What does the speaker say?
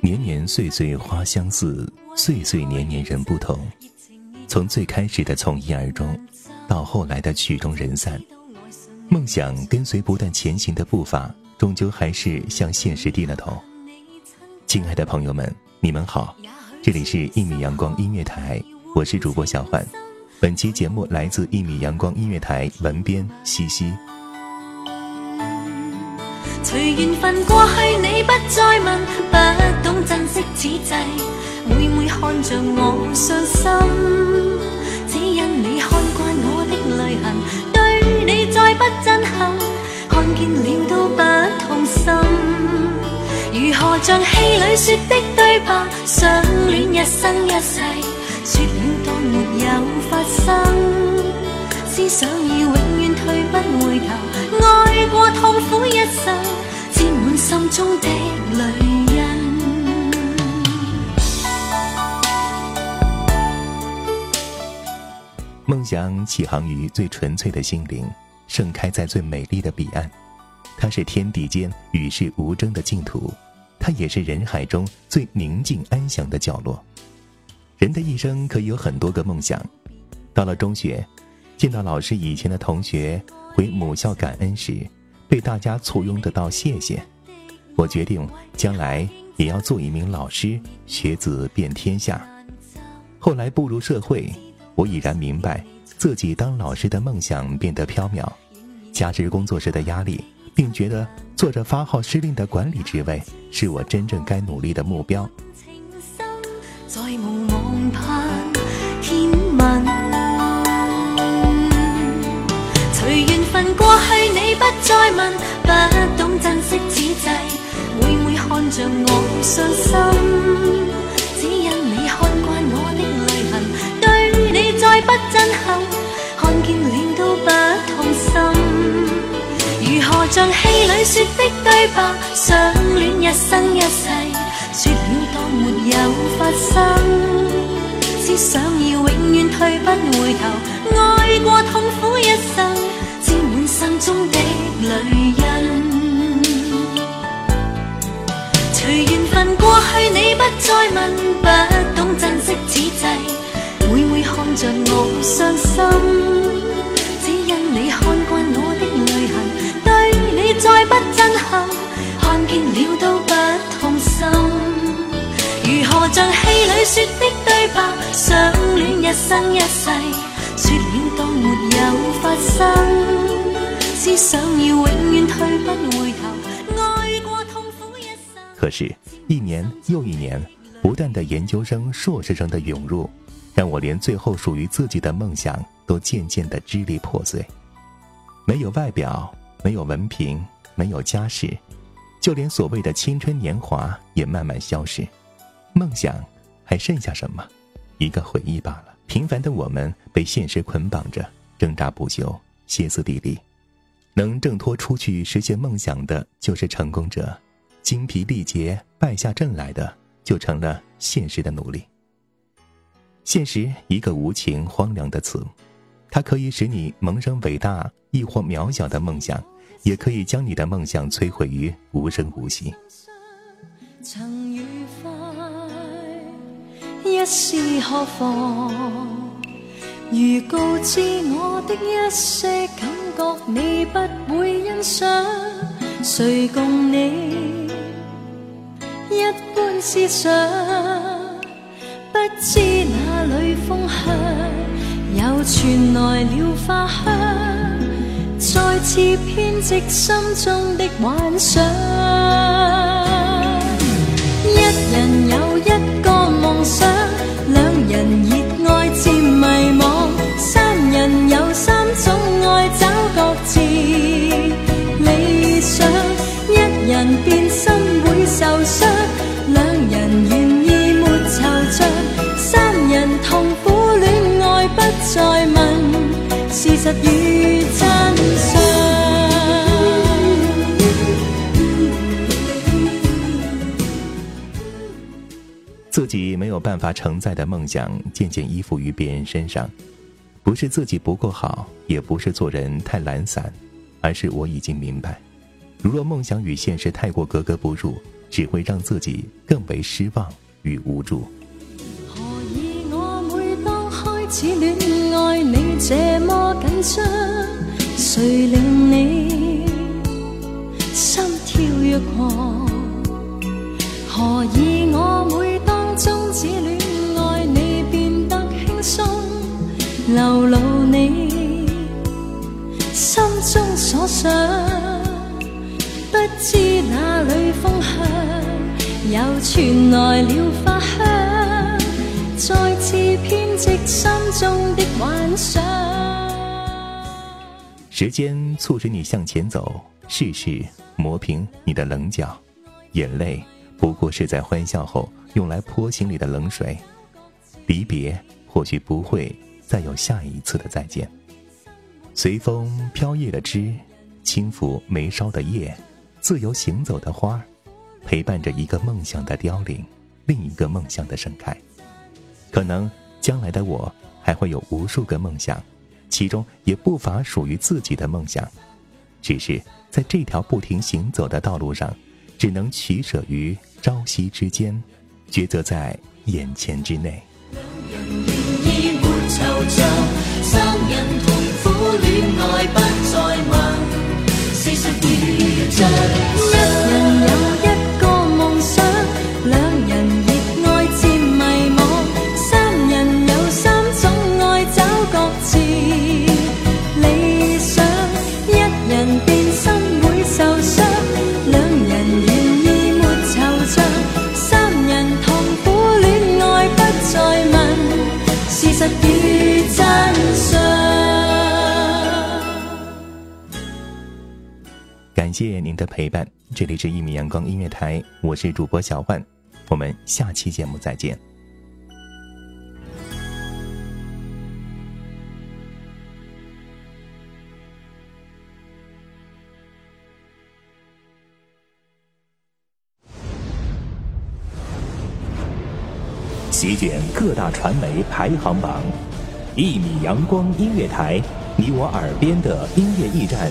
年年岁岁花相似，岁岁年年人不同。从最开始的从一而终，到后来的曲终人散，梦想跟随不断前行的步伐，终究还是向现实低了头。亲爱的朋友们，你们好，这里是一米阳光音乐台，我是主播小焕。本期节目来自一米阳光音乐台文编西西。随缘分过去，你不再问，不懂珍惜此际，每每看着我伤心，只因你看惯我的泪痕，对你再不震撼，看见了都不痛心。如何像戏里说的对白，相恋一生一世，没有发生，思想已永远退不回头，爱过痛苦一生，沾满心中的泪。梦想起航于最纯粹的心灵，盛开在最美丽的彼岸。它是天地间与世无争的净土，它也是人海中最宁静安详的角落。人的一生可以有很多个梦想。到了中学，见到老师以前的同学回母校感恩时，被大家簇拥的道谢谢。我决定将来也要做一名老师，学子遍天下。后来步入社会，我已然明白自己当老师的梦想变得缥缈，加之工作时的压力，并觉得做着发号施令的管理职位是我真正该努力的目标。再问，不懂珍惜此际，每每看着我伤心，只因你看惯我的泪痕，对你再不震撼，看见了都不痛心。如何像戏里说的对白，相恋一生一世，说了当没有发生，只想要永远退不回头，爱过痛，中的泪印。随缘分过去，你不再问，不懂珍惜此际，每每看着我伤心，只因你看惯我的泪痕，对你再不震撼，看见了都不痛心。如何像戏里说的对白，相恋一生一世，说了当没有发生，想要永远退不回头，爱过痛苦一生。可是，一年又一年，不断的研究生、硕士生的涌入，让我连最后属于自己的梦想都渐渐的支离破碎。没有外表，没有文凭，没有家世，就连所谓的青春年华也慢慢消失。梦想还剩下什么？一个回忆罢了。平凡的我们被现实捆绑着，挣扎不休，歇斯底里。能挣脱出去实现梦想的，就是成功者；精疲力竭败下阵来的，就成了现实的奴隶。现实一个无情荒凉的词，它可以使你萌生伟大亦或渺小的梦想，也可以将你的梦想摧毁于无声无息。曾愉快，一时何妨？如告知我的一些感觉，你？不会欣赏，谁共你？一般思想？不知哪里风向，又传来了花香，再次编织心中的幻想。一人有一个梦想，两人热爱人变心会受伤，两人愿。再问事实与真相。自己没有办法承载的梦想，渐渐依附于别人身上，不是自己不够好，也不是做人太懒散，而是我已经明白，如若梦想与现实太过格格不入，只会让自己更为失望与无助。何以我每当开始恋爱你这么紧张，谁令你心跳若狂？何以我每当终止恋爱你变得轻松，流露你心中所想？不知哪里风向，又传来了花香，再次编织。心中的幻想。时间促使你向前走，世事磨平你的棱角，眼泪不过是在欢笑后用来泼心里的冷水。离别或许不会再有下一次的再见。随风飘曳的枝，轻抚眉梢的叶，自由行走的花儿，陪伴着一个梦想的凋零，另一个梦想的盛开。可能。将来的我还会有无数个梦想，其中也不乏属于自己的梦想，只是在这条不停行走的道路上，只能取舍于朝夕之间，抉择在眼前之内。谢谢您的陪伴，这里是一米阳光音乐台，我是主播小万，我们下期节目再见。席卷各大传媒排行榜，一米阳光音乐台，你我耳边的音乐驿站。